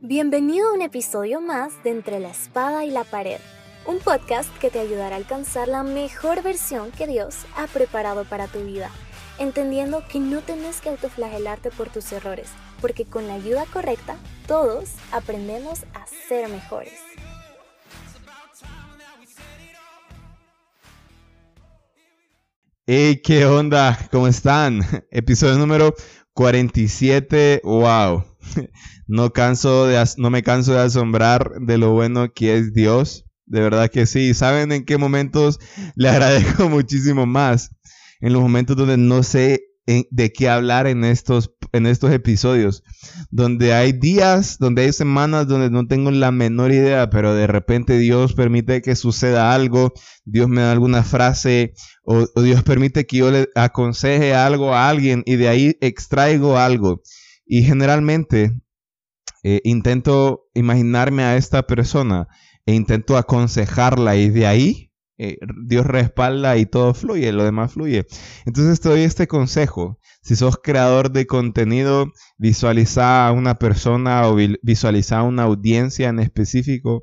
Bienvenido a un episodio más de Entre la Espada y la Pared, un podcast que te ayudará a alcanzar la mejor versión que Dios ha preparado para tu vida, entendiendo que no tenés que autoflagelarte por tus errores, porque con la ayuda correcta todos aprendemos a ser mejores. Hey, ¿qué onda? ¿Cómo están? Episodio número 47. Wow. No canso de no me canso de asombrar de lo bueno que es Dios. De verdad que sí. ¿Saben en qué momentos le agradezco muchísimo más? En los momentos donde no sé de qué hablar en estos, en estos episodios. Donde hay días, donde hay semanas donde no tengo la menor idea, pero de repente Dios permite que suceda algo, Dios me da alguna frase o, Dios permite que yo le aconseje algo a alguien y de ahí extraigo algo. Y generalmente eh, intento imaginarme a esta persona e intento aconsejarla y de ahí eh, Dios respalda y todo fluye, lo demás fluye. Entonces te doy este consejo. Si sos creador de contenido, visualiza a una persona o visualiza a una audiencia en específico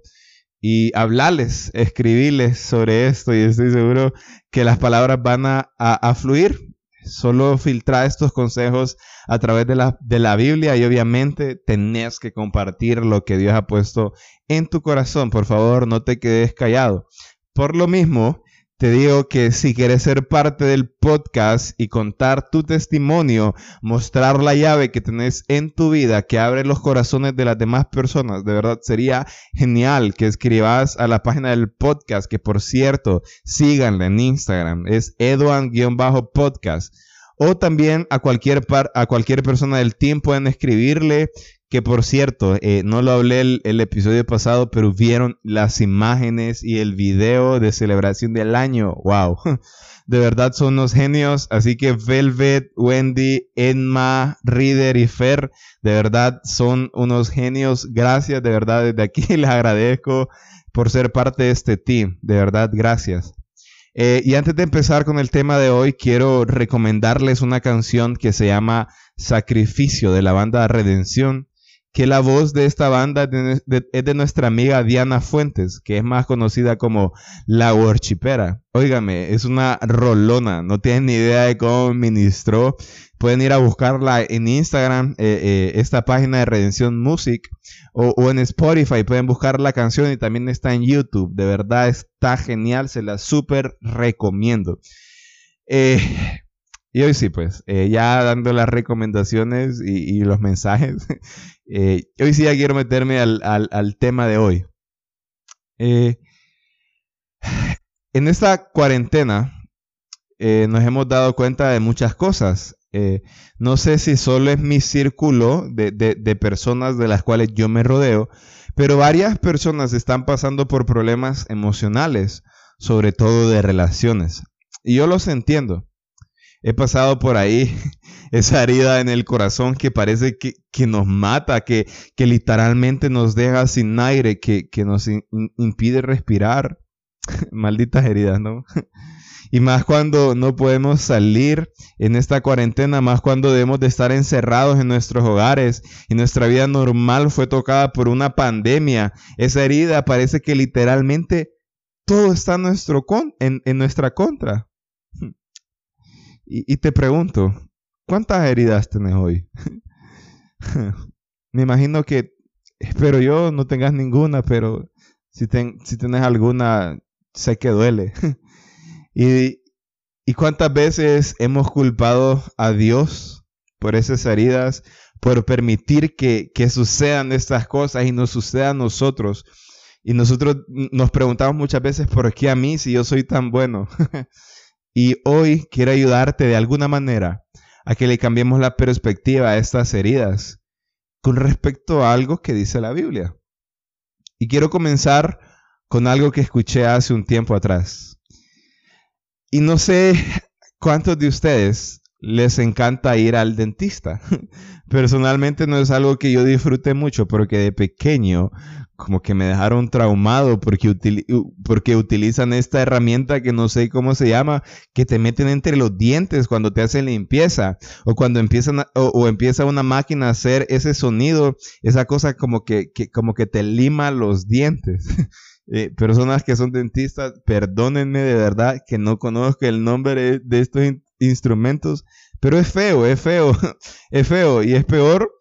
y hablarles, escribirles sobre esto y estoy seguro que las palabras van a, fluir. Solo filtra estos consejos a través de la, de la Biblia y obviamente tenés que compartir lo que Dios ha puesto en tu corazón. Por favor, no te quedes callado. Por lo mismo, te digo que si quieres ser parte del podcast y contar tu testimonio, mostrar la llave que tenés en tu vida que abre los corazones de las demás personas, de verdad sería genial que escribas a la página del podcast, que por cierto, síganla en Instagram, es eduan-podcast. O también a cualquier, a cualquier persona del team pueden escribirle que por cierto, eh, no lo hablé el, episodio pasado, pero vieron las imágenes y el video de celebración del año. ¡Wow! De verdad son unos genios. Así que Velvet, Wendy, Enma, Reader y Fer, de verdad son unos genios. Gracias, de verdad, desde aquí les agradezco por ser parte de este team. De verdad, gracias. Eh, y antes de empezar con el tema de hoy, quiero recomendarles una canción que se llama Sacrificio de la banda Redención que la voz de esta banda es de, nuestra amiga Diana Fuentes, que es más conocida como La Worshipera. Óigame, es una rolona, no tienen ni idea de cómo ministró. Pueden ir a buscarla en Instagram, eh, eh, esta página de Redención Music, o, en Spotify, pueden buscar la canción y también está en YouTube. De verdad está genial, se la súper recomiendo. Eh, y hoy sí, pues, ya dando las recomendaciones y, los mensajes, Eh, hoy sí ya quiero meterme al, tema de hoy. Eh, en esta cuarentena eh, nos hemos dado cuenta de muchas cosas. no sé si solo es mi círculo de, de, personas de las cuales yo me rodeo, pero varias personas están pasando por problemas emocionales, sobre todo de relaciones. Y yo los entiendo. He pasado por ahí esa herida en el corazón que parece que, nos mata, que, que, literalmente nos deja sin aire, que, nos impide respirar. Malditas heridas, ¿no? y más cuando no podemos salir en esta cuarentena, más cuando debemos de estar encerrados en nuestros hogares y nuestra vida normal fue tocada por una pandemia. Esa herida parece que literalmente todo está nuestro en, en nuestra contra. Y, te pregunto, ¿Cuántas heridas tenés hoy? Me imagino que, espero yo, no tengas ninguna, pero si, ten, si tenés alguna, sé que duele. y, ¿Y cuántas veces hemos culpado a Dios por esas heridas, por permitir que, que sucedan estas cosas y nos suceda a nosotros? Y nosotros nos preguntamos muchas veces, ¿por qué a mí si yo soy tan bueno? y hoy quiero ayudarte de alguna manera a que le cambiemos la perspectiva a estas heridas con respecto a algo que dice la Biblia. Y quiero comenzar con algo que escuché hace un tiempo atrás. Y no sé cuántos de ustedes les encanta ir al dentista. Personalmente no es algo que yo disfrute mucho porque de pequeño como que me dejaron traumado porque, utilizan esta herramienta que no sé cómo se llama, que te meten entre los dientes cuando te hacen limpieza o cuando empiezan o, empieza una máquina a hacer ese sonido, esa cosa como que, como que te lima los dientes. Eh, personas que son dentistas, perdónenme de verdad que no conozco el nombre de estos instrumentos, pero es feo, es feo, es feo y es peor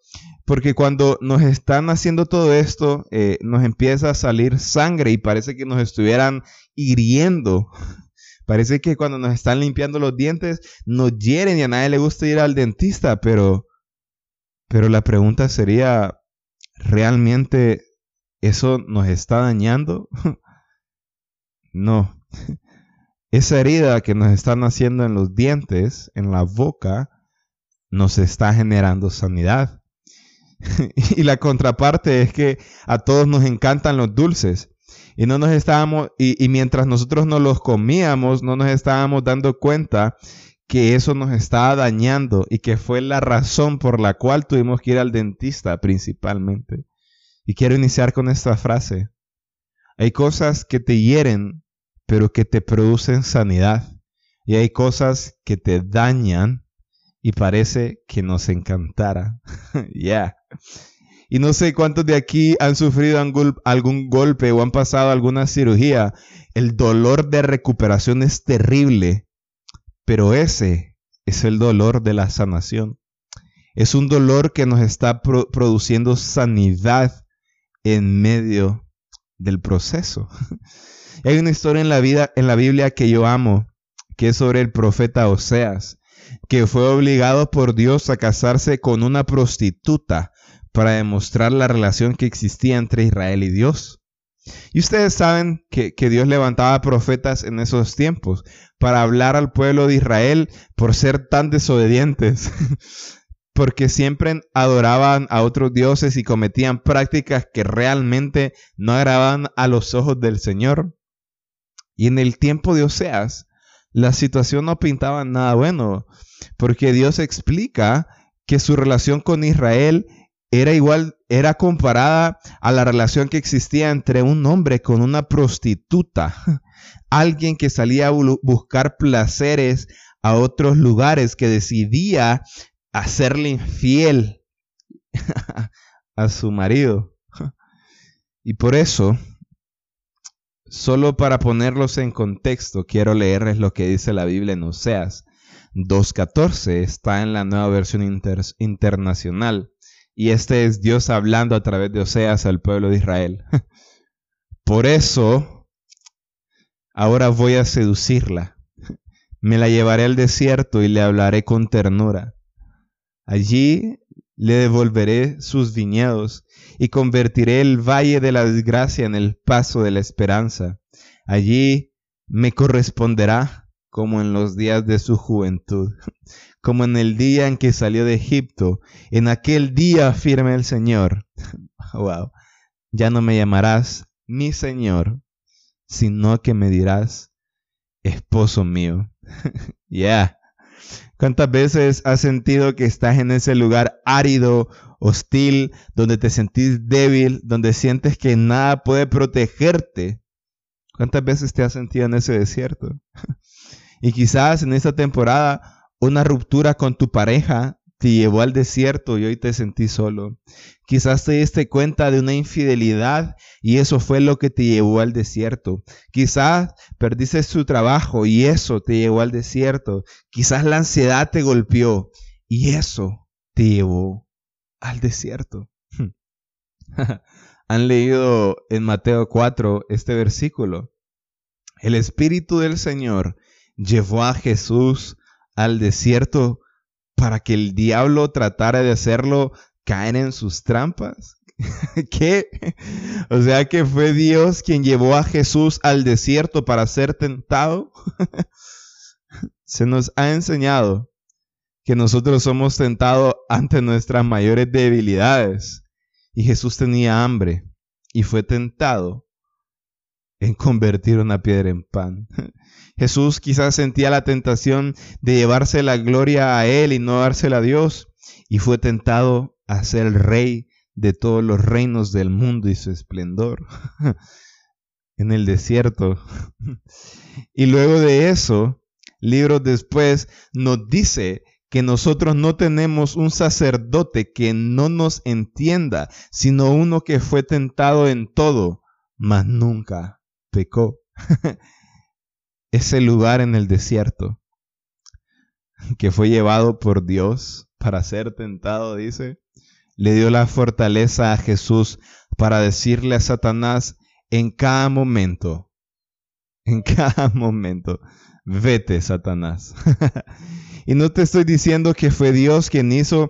porque cuando nos están haciendo todo esto, eh, nos empieza a salir sangre y parece que nos estuvieran hiriendo. Parece que cuando nos están limpiando los dientes, nos hieren y a nadie le gusta ir al dentista, pero, pero la pregunta sería, ¿realmente eso nos está dañando? no. Esa herida que nos están haciendo en los dientes, en la boca, nos está generando sanidad. y la contraparte es que a todos nos encantan los dulces. Y no nos estábamos, y, mientras nosotros no los comíamos, no nos estábamos dando cuenta que eso nos estaba dañando y que fue la razón por la cual tuvimos que ir al dentista principalmente. Y quiero iniciar con esta frase. Hay cosas que te hieren, pero que te producen sanidad. Y hay cosas que te dañan y parece que nos encantara. Ya. Y no sé cuántos de aquí han sufrido algún golpe o han pasado alguna cirugía. El dolor de recuperación es terrible, pero ese es el dolor de la sanación. Es un dolor que nos está produciendo sanidad en medio del proceso. Hay una historia en la vida en la Biblia que yo amo, que es sobre el profeta Oseas, que fue obligado por Dios a casarse con una prostituta para demostrar la relación que existía entre Israel y Dios. Y ustedes saben que, Dios levantaba profetas en esos tiempos para hablar al pueblo de Israel por ser tan desobedientes, porque siempre adoraban a otros dioses y cometían prácticas que realmente no agradaban a los ojos del Señor. Y en el tiempo de Oseas, la situación no pintaba nada bueno, porque Dios explica que su relación con Israel era igual, era comparada a la relación que existía entre un hombre con una prostituta, alguien que salía a buscar placeres a otros lugares, que decidía hacerle infiel a su marido. Y por eso, solo para ponerlos en contexto, quiero leerles lo que dice la Biblia en Oseas 2.14, está en la nueva versión internacional. Y este es Dios hablando a través de Oseas al pueblo de Israel. Por eso, ahora voy a seducirla. Me la llevaré al desierto y le hablaré con ternura. Allí le devolveré sus viñedos y convertiré el valle de la desgracia en el paso de la esperanza. Allí me corresponderá como en los días de su juventud como en el día en que salió de Egipto. En aquel día afirma el Señor. wow. Ya no me llamarás mi Señor, sino que me dirás esposo mío. Ya. ¿Cuántas veces has sentido que estás en ese lugar árido, hostil, donde te sentís débil, donde sientes que nada puede protegerte? ¿Cuántas veces te has sentido en ese desierto? y quizás en esta temporada una ruptura con tu pareja te llevó al desierto y hoy te sentí solo. Quizás te diste cuenta de una infidelidad y eso fue lo que te llevó al desierto. Quizás perdiste tu trabajo y eso te llevó al desierto. Quizás la ansiedad te golpeó y eso te llevó al desierto. Han leído en Mateo 4 este versículo. El Espíritu del Señor llevó a Jesús al desierto para que el diablo tratara de hacerlo caer en sus trampas? ¿Qué? O sea que fue Dios quien llevó a Jesús al desierto para ser tentado. Se nos ha enseñado que nosotros somos tentados ante nuestras mayores debilidades. Y Jesús tenía hambre y fue tentado en convertir una piedra en pan. Jesús quizás sentía la tentación de llevarse la gloria a Él y no dársela a Dios, y fue tentado a ser el rey de todos los reinos del mundo y su esplendor en el desierto. y luego de eso, libros después, nos dice que nosotros no tenemos un sacerdote que no nos entienda, sino uno que fue tentado en todo, mas nunca pecó. Ese lugar en el desierto que fue llevado por Dios para ser tentado, dice, le dio la fortaleza a Jesús para decirle a Satanás en cada momento, en cada momento, vete Satanás. y no te estoy diciendo que fue Dios quien hizo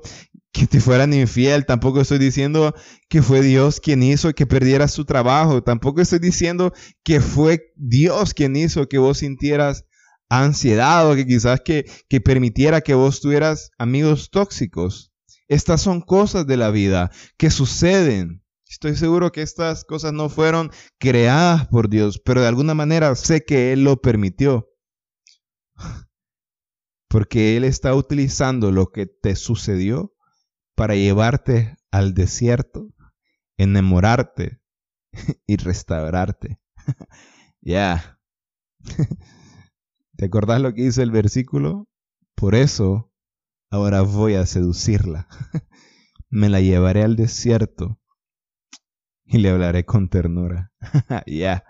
que te fueran infiel, tampoco estoy diciendo que fue Dios quien hizo que perdieras tu trabajo, tampoco estoy diciendo que fue Dios quien hizo que vos sintieras ansiedad o que quizás que, que permitiera que vos tuvieras amigos tóxicos. Estas son cosas de la vida que suceden. Estoy seguro que estas cosas no fueron creadas por Dios, pero de alguna manera sé que Él lo permitió. Porque Él está utilizando lo que te sucedió para llevarte al desierto, enamorarte y restaurarte. Ya. ¿Te acordás lo que dice el versículo? Por eso ahora voy a seducirla. Me la llevaré al desierto y le hablaré con ternura. Ya.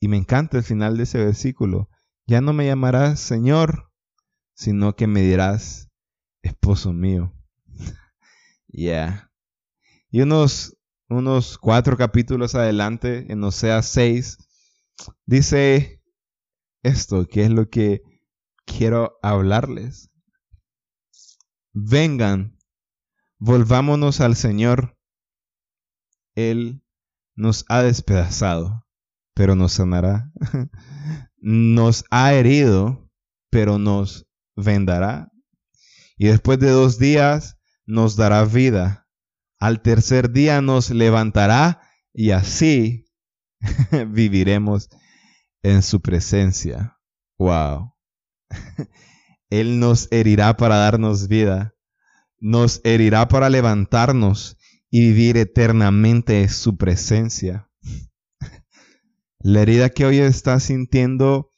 Y me encanta el final de ese versículo. Ya no me llamarás Señor, sino que me dirás esposo mío. Y unos, unos cuatro capítulos adelante, en Oseas 6, dice esto, que es lo que quiero hablarles. Vengan, volvámonos al Señor. Él nos ha despedazado, pero nos sanará. nos ha herido, pero nos vendará. Y después de dos días nos dará vida. Al tercer día nos levantará y así viviremos en su presencia. Wow. Él nos herirá para darnos vida. Nos herirá para levantarnos y vivir eternamente en su presencia. La herida que hoy estás sintiendo,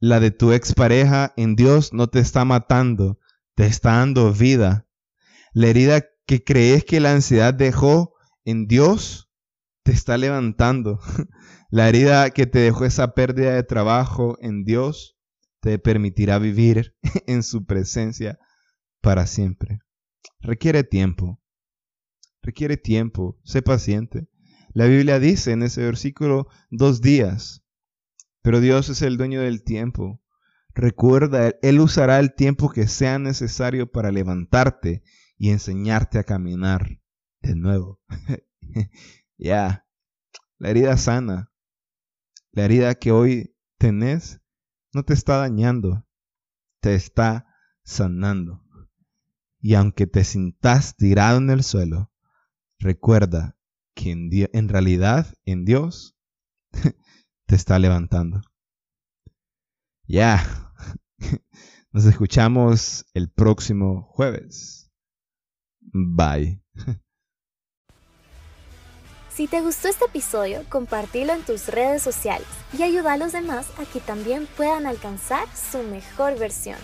la de tu expareja en Dios, no te está matando, te está dando vida. La herida que crees que la ansiedad dejó en Dios te está levantando. La herida que te dejó esa pérdida de trabajo en Dios te permitirá vivir en su presencia para siempre. Requiere tiempo. Requiere tiempo. Sé paciente. La Biblia dice en ese versículo dos días. Pero Dios es el dueño del tiempo. Recuerda, Él usará el tiempo que sea necesario para levantarte y enseñarte a caminar de nuevo. ya, la herida sana, la herida que hoy tenés, no te está dañando, te está sanando. Y aunque te sintas tirado en el suelo, recuerda que en, en realidad en Dios te está levantando. Ya, nos escuchamos el próximo jueves. Bye. Si te gustó este episodio, compártelo en tus redes sociales y ayuda a los demás a que también puedan alcanzar su mejor versión.